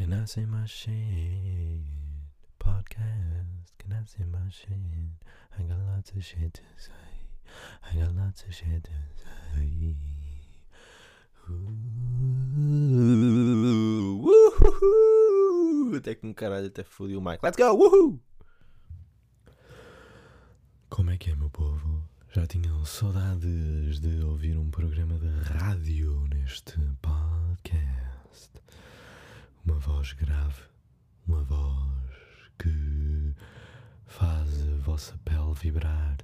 Can I say my shit? Podcast. Can I say my shit? I got lots of shit to say. I got lots of shit to say. Uh, Uhul. Até que um caralho até fodiu o mic. Let's go! Uhul! Como é que é, meu povo? Já tinham saudades de ouvir um programa de rádio neste podcast? Uma voz grave, uma voz que faz a vossa pele vibrar,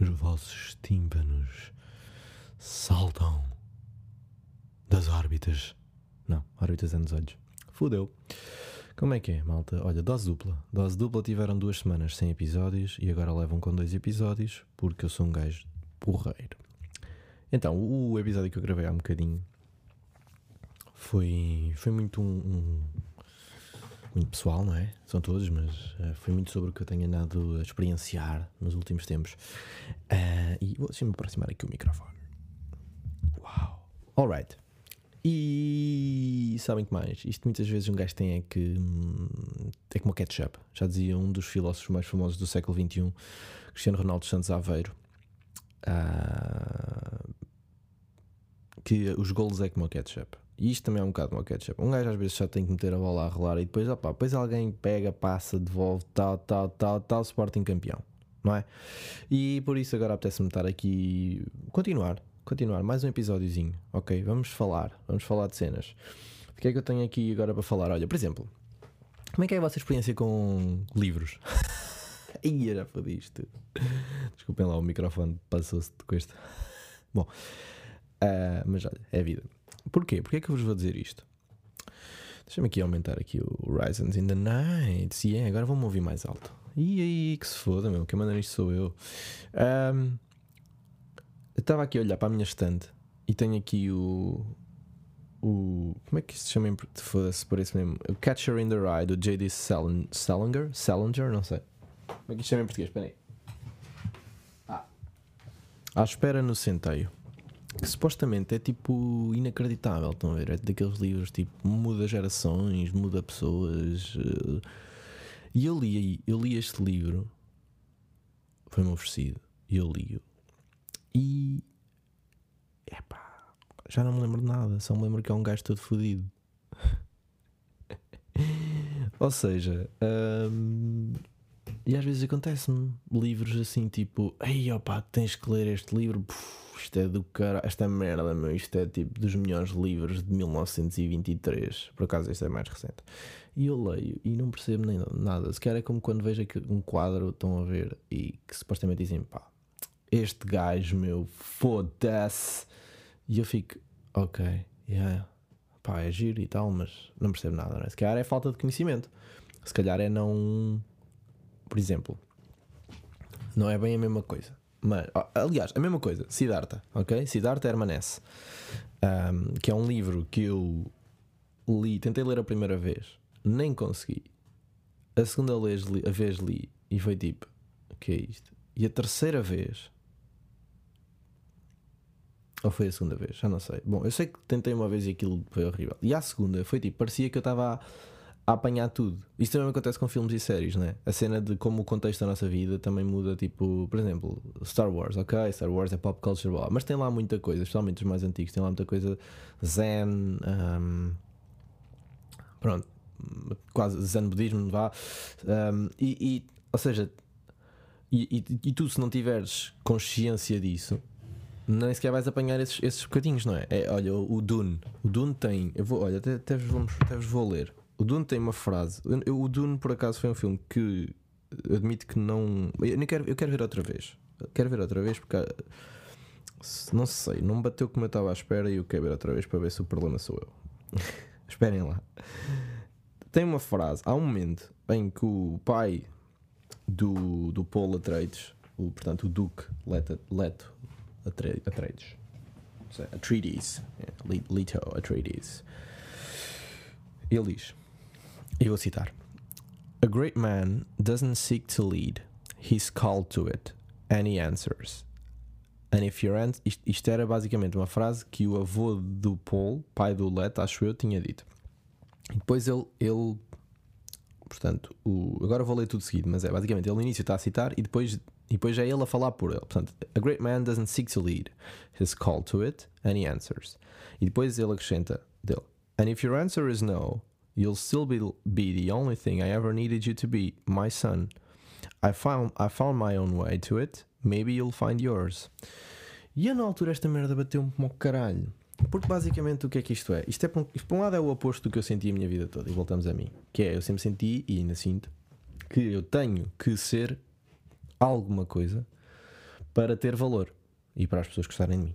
os vossos tímpanos saltam das órbitas. Não, órbitas é nos olhos. Fudeu. Como é que é, malta? Olha, dose dupla. Dose dupla tiveram duas semanas sem episódios e agora levam com dois episódios porque eu sou um gajo porreiro. Então, o episódio que eu gravei há um bocadinho foi, foi muito um, um- muito pessoal, não é? São todos, mas eh, foi muito sobre o que eu tenho andado a experienciar nos últimos tempos. Ah, e vou deixa-me aproximar aqui o microfone. Uau! Alright. E sabem que mais? Isto muitas vezes um gajo tem é que. hum, É como o ketchup. Já dizia um dos filósofos mais famosos do século XXI, Cristiano Ronaldo Santos Aveiro, ah, que os golos é como o ketchup. E isto também é um bocado como o ketchup. Um gajo às vezes já tem que meter a bola a rolar e depois, opá, depois alguém pega, passa, devolve, tal, tal, tal, tal, Sporting campeão. Não é? E por isso agora apetece-me estar aqui. Continuar, continuar, mais um episódiozinho, ok? Vamos falar, vamos falar de cenas. O que é que eu tenho aqui agora para falar? Olha, por exemplo, como é que é a vossa experiência com livros? Eu já fodi isto. Desculpem lá, o microfone passou-se com este. Bom, ah, mas olha, é a vida. Porquê? Porquê é que eu vos vou dizer isto? Deixa-me aqui aumentar aqui o Horizons in the Night. Se é, agora vão-me ouvir mais alto. E aí, que se foda, meu. Quem manda nisto sou eu. Eu estava aqui a olhar para a minha estante e tenho aqui o. O. Como é que isto se chama? Foda-se, isso mesmo. O Catcher in the Rye do J.D. Sal- Salinger? Salinger? Não sei. Como é que isto se chama em português? Espera aí. Ah. À espera no centeio. Que supostamente é tipo inacreditável, estão a ver? É daqueles livros tipo muda gerações, muda pessoas. eh. E eu li, eu li este livro, foi-me oferecido, e eu li-o. E. Epá, já não me lembro de nada, só me lembro que é um gajo todo fodido. Ou seja, hum, e às vezes acontece-me livros assim tipo, ei opá, tens que ler este livro, Puf, isto é do cara, esta merda, meu, isto é tipo dos melhores livros de 1923. Por acaso este é mais recente. E eu leio e não percebo nem nada. Se calhar é como quando vejo um quadro, estão a ver, e que supostamente dizem, pá, este gajo, meu, foda-se. E eu fico, ok, yeah, pá, é giro e tal, mas não percebo nada, não é? Se calhar é falta de conhecimento. Se calhar é não. Por exemplo, não é bem a mesma coisa. Mas, aliás, a mesma coisa, Siddhartha, ok? Siddhartha Hermanesse, Ahm, que é um livro que eu li, tentei ler a primeira vez, nem consegui. A segunda vez li, a vez li e foi tipo, o que é isto? E a terceira vez, ou foi a segunda vez? Já não sei. Bom, eu sei que tentei uma vez e aquilo foi horrível. E a segunda foi tipo, parecia que eu estava a, a apanhar tudo. Isto também acontece com filmes e séries, né? A cena de como o contexto da nossa vida também muda, tipo, por exemplo, Star Wars, ok? Star Wars é pop culture, mas tem lá muita coisa, especialmente os mais antigos, tem lá muita coisa zen, ahm, pronto, quase zen budismo, vá. ahm, e, e, ou seja, e, e, e tu, se não tiveres consciência disso, nem sequer vais apanhar esses, esses bocadinhos, não é? é olha, o o Dune. O Dune tem. Eu vou, olha, até, até, vos, vamos, até vos vou ler. O Dune tem uma frase. o Dune, por acaso, foi um filme que admito que não. Eu, nem quero, eu quero ver outra vez. Quero ver outra vez porque. ah, Não sei, não me bateu como eu estava à espera e eu quero ver outra vez para ver se o problema sou eu. Esperem lá. Tem uma frase. Há um momento em que o pai do, do Paul Atreides, o, portanto, o Duque Leto, Leto Atre- Atreides, Atreides, é, Leto Atreides, ele diz, eu vou citar: A great man doesn't seek to lead, he's called to it, and he answers. And if your ans- isto, isto era basicamente uma frase que o avô do Paul, pai do Leto, acho eu, tinha dito. E depois ele, ele portanto, o, agora vou ler tudo seguido, mas é basicamente ele no início está a citar e depois, e depois é ele a falar por ele. Portanto, a great man doesn't seek to lead, he's called to it and he answers. E depois ele acrescenta dele: And if your answer is no, you'll still be, be the only thing I ever needed you to be, my son. I found, I found my own way to it, maybe you'll find yours. E eu na altura esta merda bateu-me como o caralho. Porque basicamente o que é que isto é? Isto, é, por um lado é o oposto do que eu senti a minha vida toda, e voltamos a mim. Que é, eu sempre senti, e ainda sinto, que eu tenho que ser alguma coisa para ter valor e para as pessoas gostarem de mim.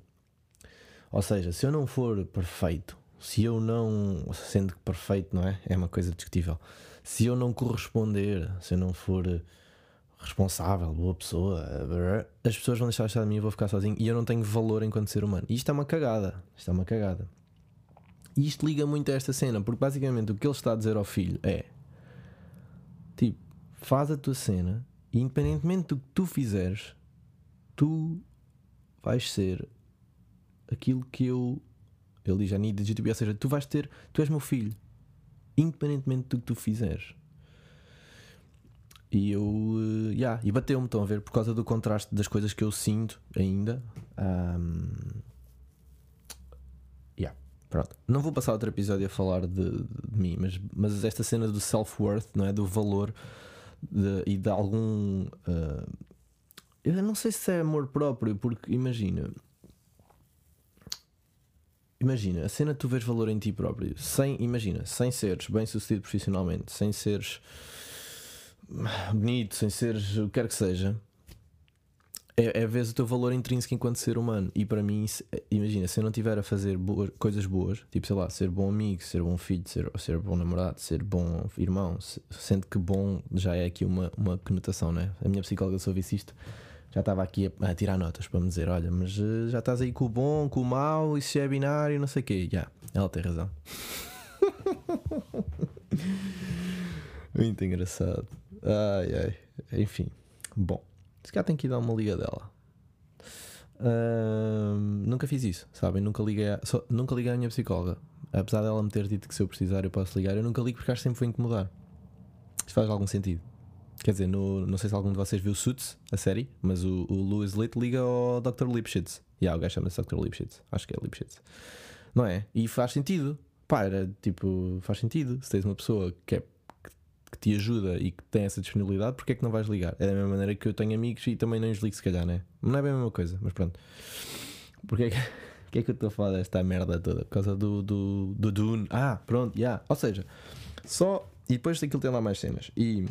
Ou seja, se eu não for perfeito, se eu não. Sendo perfeito, não é? É uma coisa discutível. Se eu não corresponder, se eu não for responsável, boa pessoa, as pessoas vão deixar de estar de mim eu vou ficar sozinho e eu não tenho valor enquanto ser humano. E isto é uma cagada. Isto é uma cagada. E isto liga muito a esta cena, porque basicamente o que ele está a dizer ao filho é tipo, faz a tua cena e independentemente do que tu fizeres, tu vais ser aquilo que eu. Ele diz, you to be, ou seja, tu vais ter, tu és meu filho, independentemente do que tu fizeres. E eu. Uh, yeah, e bateu-me, estão a ver, por causa do contraste das coisas que eu sinto ainda. Um, yeah, pronto. Não vou passar outro episódio a falar de, de, de mim, mas, mas esta cena do self-worth, não é? Do valor de, e de algum. Uh, eu não sei se é amor próprio, porque imagina. Imagina, a cena tu vês valor em ti próprio, sem, imagina, sem seres bem sucedido profissionalmente, sem seres bonito, sem seres o que quer que seja, é, é ver o teu valor intrínseco enquanto ser humano. E para mim, se, imagina, se eu não tiver a fazer boas, coisas boas, tipo sei lá, ser bom amigo, ser bom filho, ser, ser bom namorado, ser bom irmão, se, sendo que bom já é aqui uma, uma conotação, né? A minha psicóloga, se ouvisse isto, já estava aqui a, a, tirar notas para me dizer: olha, mas uh, já estás aí com o bom, com o mau, isso é binário, não sei o quê. Já, yeah, ela tem razão. Muito engraçado. Ai, ai. Enfim. Bom, se calhar tem que ir dar uma liga dela. Nunca fiz isso, sabem? Nunca liguei, nunca liguei à minha psicóloga. Apesar dela me ter dito que se eu precisar eu posso ligar, eu nunca ligo porque acho que sempre vou incomodar. Isto faz algum sentido. Quer dizer, no, não sei se algum de vocês viu Suits, a série, mas o, o Louis Litt liga ao Dr. Lipschitz. E yeah, o gajo chama-se Dr. Lipschitz. Acho que é Lipschitz. Não é? E faz sentido. Pá, era tipo, faz sentido. Se tens uma pessoa que é que te ajuda e que tem essa disponibilidade, porque é que não vais ligar? É da mesma maneira que eu tenho amigos e também não os ligo, se calhar, né? Não é bem a mesma coisa, mas pronto. Porque é que, que é que eu estou a falar desta merda toda? Por causa do, do, do Dune. Ah, pronto, já. Yeah. Ou seja, só. E depois daquilo tem lá mais cenas. E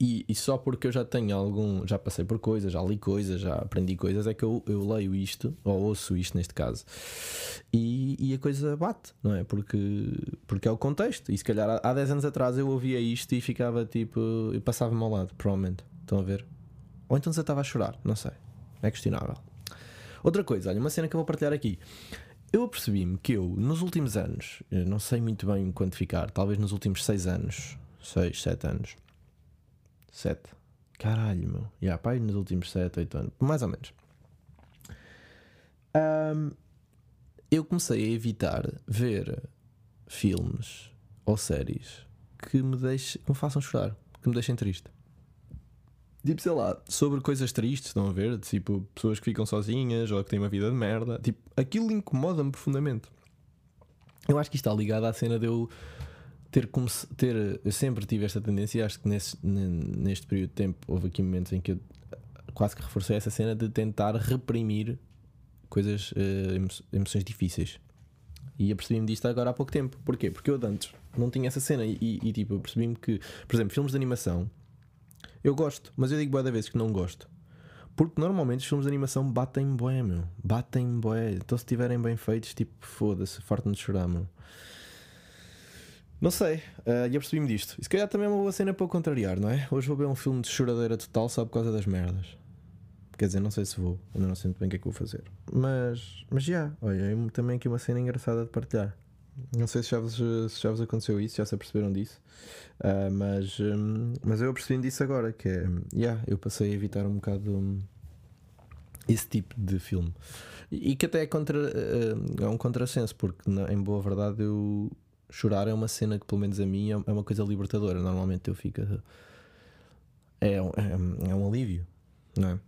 e, e, só porque eu já tenho algum, já passei por coisas, já li coisas, já aprendi coisas, é que eu, eu leio isto, ou ouço isto neste caso, e, e, a coisa bate, não é? Porque, porque é o contexto. E se calhar há, há 10 anos atrás eu ouvia isto e ficava tipo, eu passava-me ao lado, provavelmente. Estão a ver? Ou então você estava a chorar, não sei. É questionável. Outra coisa, olha, uma cena que eu vou partilhar aqui. Eu apercebi-me que eu, nos últimos anos, não sei muito bem quantificar, talvez nos últimos 6 anos, 6, 7 anos 7. Caralho, meu. Já, yeah, pai, nos últimos 7, 8 anos. Mais ou menos. Um, eu comecei a evitar ver filmes ou séries que me, deixe, que me façam chorar, que me deixem triste. Tipo, sei lá, sobre coisas tristes, estão a ver? Tipo, pessoas que ficam sozinhas ou que têm uma vida de merda. Tipo, aquilo incomoda-me profundamente. Eu acho que isto está ligado à cena de eu ter, ter eu sempre tive esta tendência, acho que nesse, neste período de tempo houve aqui momentos em que eu quase que reforcei essa cena de tentar reprimir coisas, uh, emoções difíceis. E apercebi-me disto agora há pouco tempo. Porquê? Porque eu antes não tinha essa cena e, e tipo, eu percebi-me que, por exemplo, filmes de animação eu gosto, mas eu digo boa da vez que não gosto. Porque normalmente os filmes de animação batem bué, meu. Batem bué. Então se estiverem bem feitos, tipo, foda-se, farto-me de chorar, meu. Não sei, uh, e apercebi-me disto. E se calhar também é uma boa cena para o contrariar, não é? Hoje vou ver um filme de choradeira total só por causa das merdas. Quer dizer, não sei se vou, ainda não sei muito bem o que é que vou fazer. Mas, mas já, olha, é também aqui uma cena engraçada de partilhar. Não sei se já vos, se já vos aconteceu isso, já se aperceberam disso, uh, mas, um, mas eu apercebi disso agora, que é, yeah, eu passei a evitar um bocado um, esse tipo de filme. E, e que até é, contra, uh, é um contrassenso, porque na, em boa verdade eu chorar é uma cena que, pelo menos a mim, é é uma coisa libertadora. Normalmente eu fico. É, é, é um alívio, não é?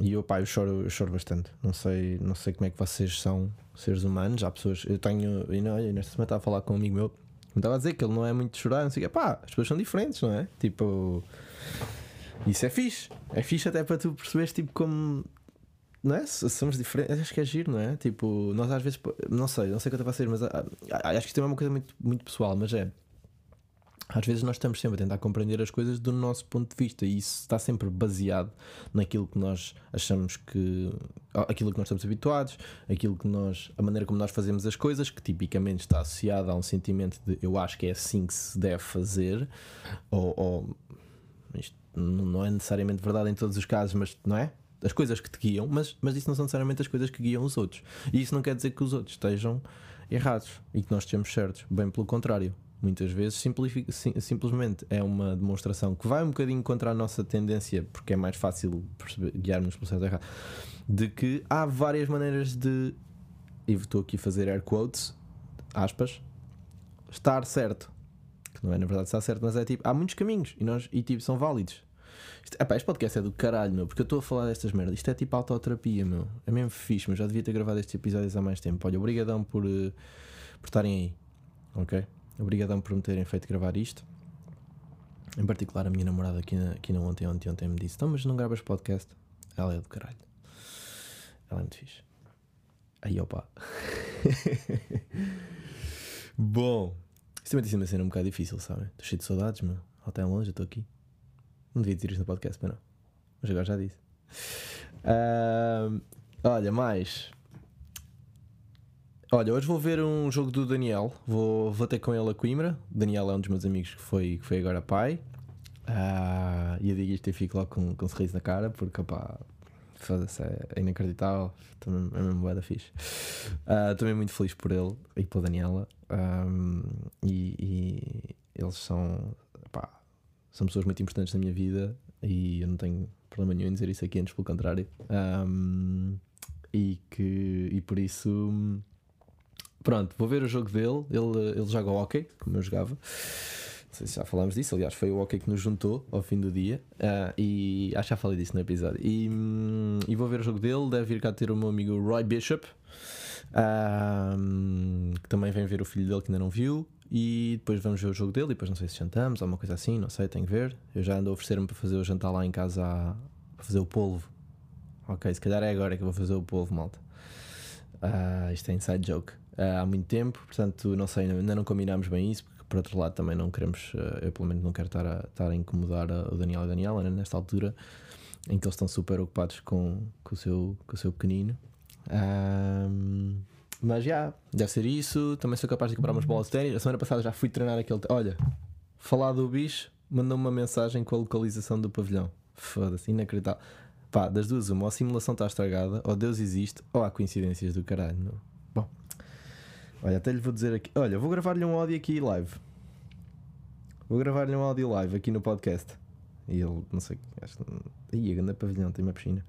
E eu, pá, eu choro, eu choro bastante. Não sei, não sei como é que vocês são seres humanos. Há pessoas. Eu tenho. E não, eu nesta semana estava a falar com um amigo meu. Me estava a dizer que ele não é muito chorar. Não sei o quê. Pá, as pessoas são diferentes, não é? Tipo. Isso é fixe. É fixe até para tu perceberes, tipo, como. Não é? Somos diferentes. Acho que é giro, não é? Tipo, nós às vezes. Não sei, não sei o que eu estava a ser, mas ah, ah, acho que isto é uma coisa muito, muito pessoal. Mas é. Às vezes nós estamos sempre a tentar compreender as coisas do nosso ponto de vista e isso está sempre baseado naquilo que nós achamos que. aquilo que nós estamos habituados, aquilo que nós. a maneira como nós fazemos as coisas, que tipicamente está associada a um sentimento de eu acho que é assim que se deve fazer, ou. ou isto não é necessariamente verdade em todos os casos, mas não é? As coisas que te guiam, mas, mas isso não são necessariamente as coisas que guiam os outros. E isso não quer dizer que os outros estejam errados e que nós estejamos certos. Bem pelo contrário. Muitas vezes sim- simplesmente é uma demonstração que vai um bocadinho contra a nossa tendência, porque é mais fácil guiarmos pelo certo errado, de que há várias maneiras de, e estou aqui a fazer air quotes, aspas, estar certo. Que não é na verdade estar certo, mas é tipo, há muitos caminhos e, nós, e tipo, são válidos. Isto, epá, este podcast é do caralho, meu, porque eu estou a falar destas merdas. Isto é tipo autoterapia, meu. É mesmo fixe, mas já devia ter gravado estes episódios há mais tempo. Olha, obrigadão por, eh, por estarem aí, ok? Obrigadão por me terem feito gravar isto. Em particular, a minha namorada aqui na, aqui na ontem, ontem, ontem me disse: Então, mas não gravas podcast? Ela é do caralho. Ela é muito fixe. Aí, opa. Bom, isto também tem sido uma cena um bocado difícil, sabem? Estou cheio de saudades, meu. Em longe, eu estou aqui. Não devia dizer isto no podcast, mas não. Mas agora já disse. Ahm, olha, mais. Olha, hoje vou ver um jogo do Daniel. Vou, vou ter com ele a Coimbra. O Daniel é um dos meus amigos que foi, que foi agora pai. Ah, e eu digo isto e fico logo com, com um sorriso na cara, porque foda-se, é, é inacreditável. Também é mesmo bué da fixe. Ah, Também muito feliz por ele e pela Daniela. Ahm, e, e eles são, pá, são pessoas muito importantes na minha vida e eu não tenho problema nenhum em dizer isso aqui, antes pelo contrário. Ahm, e, que, e por isso, pronto, vou ver o jogo dele. Ele, ele joga hockey, como eu jogava. Não sei se já falámos disso, aliás, foi o hockey que nos juntou ao fim do dia. Ah, e acho que já falei disso no episódio. E, hum, e vou ver o jogo dele. Deve vir cá ter o meu amigo Roy Bishop, hum, que também vem ver o filho dele que ainda não viu. E depois vamos ver o jogo dele. E depois não sei se jantamos ou uma coisa assim, não sei, tenho que ver. Eu já ando a oferecer-me para fazer o jantar lá em casa para fazer o polvo. Ok, se calhar é agora que eu vou fazer o polvo, malta. Ah, isto é inside joke. Ah, há muito tempo, portanto, não sei, ainda não combinámos bem isso, porque por outro lado também não queremos, ah, eu pelo menos não quero estar a, estar a incomodar o Daniel e a Daniela né, nesta altura em que eles estão super ocupados com, com, o, seu, com o seu pequenino. Ahm, mas já, deve ser isso. Também sou capaz de comprar umas bolas de ténis. A semana passada já fui treinar aquele. Olha, falar do bicho, mandou-me uma mensagem com a localização do pavilhão. Foda-se, inacreditável. Pá, das duas, uma, ou a simulação está estragada, ou Deus existe, ou há coincidências do caralho. Não? Bom, olha, até lhe vou dizer aqui. Olha, vou gravar-lhe um áudio aqui live. Vou gravar-lhe um áudio live aqui no podcast. E ele, não sei, acho que. Ih, a grande pavilhão, tem uma piscina.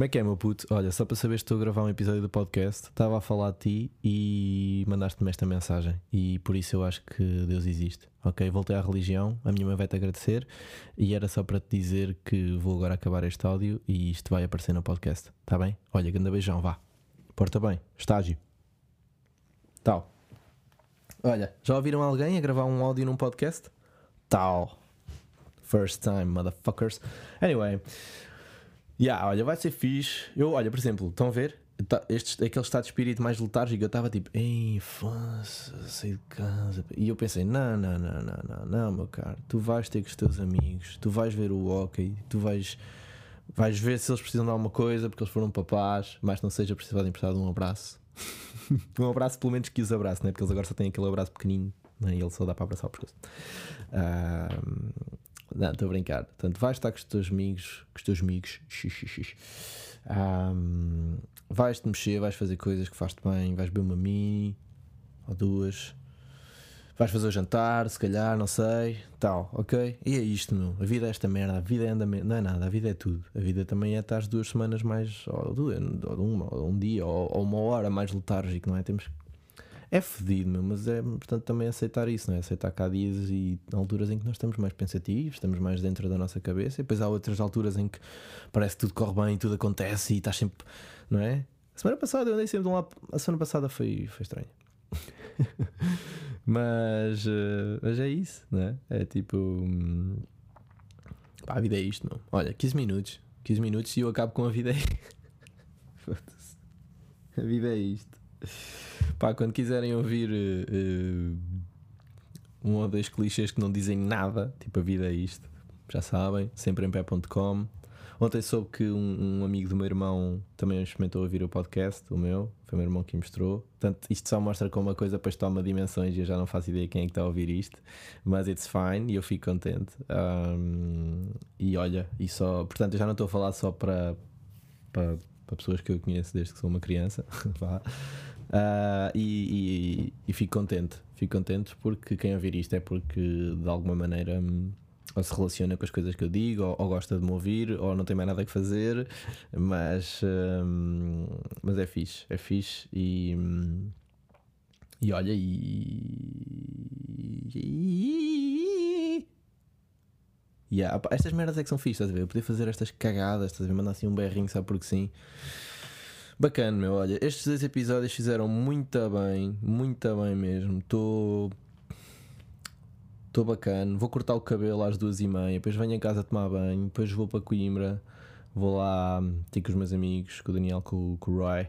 Como é que é, meu puto? Olha, só para saber se estou a gravar um episódio do podcast, estava a falar de ti e mandaste-me esta mensagem. E por isso eu acho que Deus existe. Ok, voltei à religião, a minha mãe vai-te agradecer. E era só para te dizer que vou agora acabar este áudio e isto vai aparecer no podcast. Está bem? Olha, grande beijão, vá. Porta bem, estágio. Tal. Olha, já ouviram alguém a gravar um áudio num podcast? Tal. First time, motherfuckers. Anyway. Yeah, olha, vai ser fixe. Eu, olha, por exemplo, estão a ver? Tá- Este, aquele estado de espírito mais letárgico, eu estava tipo, ei, foda-se, saí de casa. E eu pensei, não, não, não, não, não, não, meu caro, tu vais ter com os teus amigos, tu vais ver o hockey, tu vais, vais ver se eles precisam de alguma coisa, porque eles foram papás, mas não seja preciso emprestar um abraço. um abraço, pelo menos que os abraço, né? porque eles agora só têm aquele abraço pequenino né? e ele só dá para abraçar o pescoço. Ah, não, estou a brincar. Portanto, vais estar com os teus amigos, com os teus amigos, xix, xix, xix. Ahm, vais-te mexer, vais fazer coisas que faz-te bem, vais beber uma mini ou duas, vais fazer o jantar, se calhar, não sei, tal, ok? E é isto, meu. A vida é esta merda, a vida é andamento, não é nada, a vida é tudo. A vida também é estar duas semanas mais, ou duas, ou uma, ou um dia, ou, ou uma hora mais letárgico, não é? Temos. É fedido, meu, mas é portanto também aceitar isso, não é? Aceitar que há dias e alturas em que nós estamos mais pensativos, estamos mais dentro da nossa cabeça, e depois há outras alturas em que parece que tudo corre bem, tudo acontece e estás sempre, não é? A semana passada eu andei sempre de um lado. A semana passada foi, foi estranho. mas, uh, mas é isso, não é? É tipo. Hum, pá, a vida é isto, meu. Olha, 15 minutos. 15 minutos e eu acabo com a vida. Foda-se. A vida é isto. Pá, quando quiserem ouvir uh, um ou dois clichês que não dizem nada, tipo a vida é isto, já sabem, sempre em pé.com. Ontem soube que um, um, amigo do meu irmão também experimentou ouvir o podcast, o meu, foi o meu irmão que mostrou. Portanto, isto só mostra como a coisa depois toma dimensões e eu já não faço ideia quem é que está a ouvir isto, mas it's fine e eu fico contente. Um, e olha, e só, portanto, eu já não estou a falar só para, para, para pessoas que eu conheço desde que sou uma criança. Uh, e, e, e, fico contente, fico contente porque quem ouvir isto é porque de alguma maneira hum, ou se relaciona com as coisas que eu digo, ou, ou, gosta de me ouvir, ou não tem mais nada que fazer, mas, hum, mas é fixe, é fixe e, hum, e olha e, e yeah, estas merdas é que são fixe, estás a ver? Eu poder fazer estas cagadas, estás a ver? Mandar assim um berrinho, sabe porque sim. Bacana, meu. Olha, estes dois episódios fizeram muito bem, muito bem mesmo. Estou. Estou bacana. Vou cortar o cabelo às duas e meia. Depois venho em casa tomar banho. Depois vou para Coimbra. Vou lá ter com os meus amigos, com o Daniel, com, com o Roy.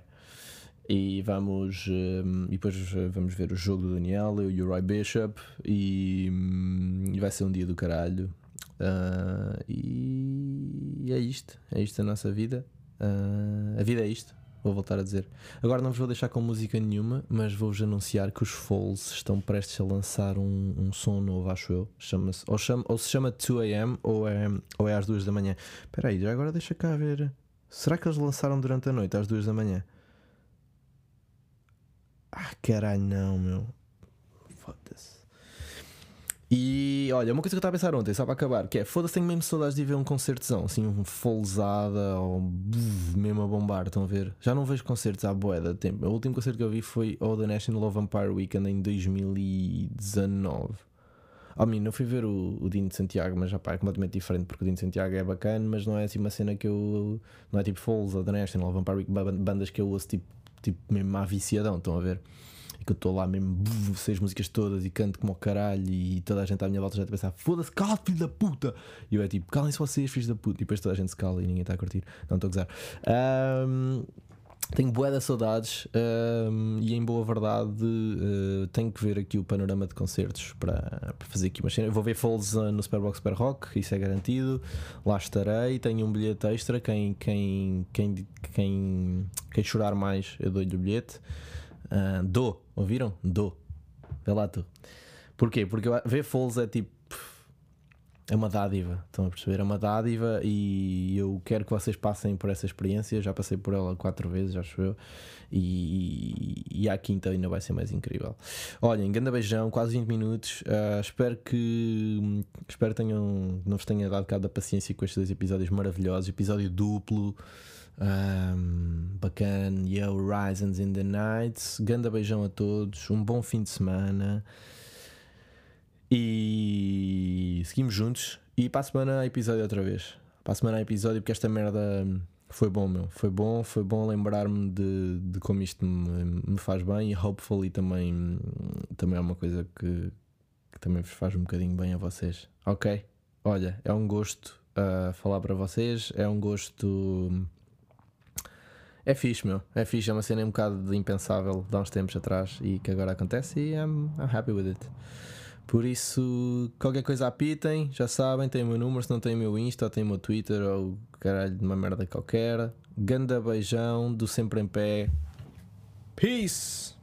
E vamos. Um, e depois vamos ver o jogo do Daniel, eu e o Roy Bishop. E, um, e vai ser um dia do caralho. Uh, e é isto. É isto a nossa vida. Uh, a vida é isto. Vou voltar a dizer. Agora não vos vou deixar com música nenhuma, mas vou-vos anunciar que os Falls estão prestes a lançar um, um som novo, acho eu. Chama -se, ou, chama, ou se chama 2am ou é, ou é às 2 da manhã. Espera aí, agora deixa cá ver. Será que eles lançaram durante a noite, às 2 da manhã? Ah, caralho, não, meu. Foda-se. E olha, uma coisa que eu estava a pensar ontem, só para acabar, que é foda-se, tenho mesmo saudades de ver um concertozão, assim, um folzada ou buf, mesmo a bombar, estão a ver? Já não vejo concertos à boeda de tempo. O último concerto que eu vi foi o The National of Vampire Weekend em 2019. A mim, não fui ver o, o Dino de Santiago, mas já pá, é completamente diferente, porque o Dino de Santiago é bacana, mas não é assim uma cena que eu. Não é tipo Falls ou The National Vampire Weekend, bandas que eu ouço tipo, tipo mesmo à viciadão, estão a ver? E que eu estou lá mesmo, sei as músicas todas e canto como o caralho e toda a gente à minha volta já está a pensar: foda-se, cala filho da puta! E eu é tipo: calem-se vocês, filhos da puta! E depois toda a gente se cala e ninguém está a curtir. Não estou a gozar. Um, tenho boé de saudades um, e em boa verdade uh, tenho que ver aqui o panorama de concertos para, fazer aqui uma cena. Eu vou ver Falls no Superbox Super Rock, isso é garantido. Lá estarei. Tenho um bilhete extra. Quem, quem, quem, quem, quem chorar mais, eu dou-lhe o bilhete. Uh, dou, ouviram? Dou. Vê lá tu. Porquê? Porque ver Falls é tipo. É uma dádiva, estão a perceber? É uma dádiva e eu quero que vocês passem por essa experiência. Já passei por ela quatro vezes, acho eu. E, e a quinta ainda vai ser mais incrível. Olhem, grande beijão, quase 20 minutos. Uh, espero que espero tenham, não vos tenha dado cabo da paciência com estes dois episódios maravilhosos. Episódio duplo. Um, bacana, e Horizons in the Nights. Ganda beijão a todos, um bom fim de semana e seguimos juntos. E para a semana, episódio outra vez. Para a semana, episódio, porque esta merda foi bom, meu. Foi bom, foi bom lembrar-me de, de como isto me, me, faz bem e hopefully também, também é uma coisa que, que também vos faz um bocadinho bem a vocês. Ok? Olha, é um gosto uh, falar para vocês, é um gosto é fixe, meu. É fixe. É uma cena um bocado impensável de há uns tempos atrás e que agora acontece e I'm, I'm happy with it. Por isso, qualquer coisa apitem, já sabem, tem o meu número, se não tem o meu Insta, tem o meu Twitter ou caralho de uma merda qualquer. Ganda beijão do sempre em pé. Peace!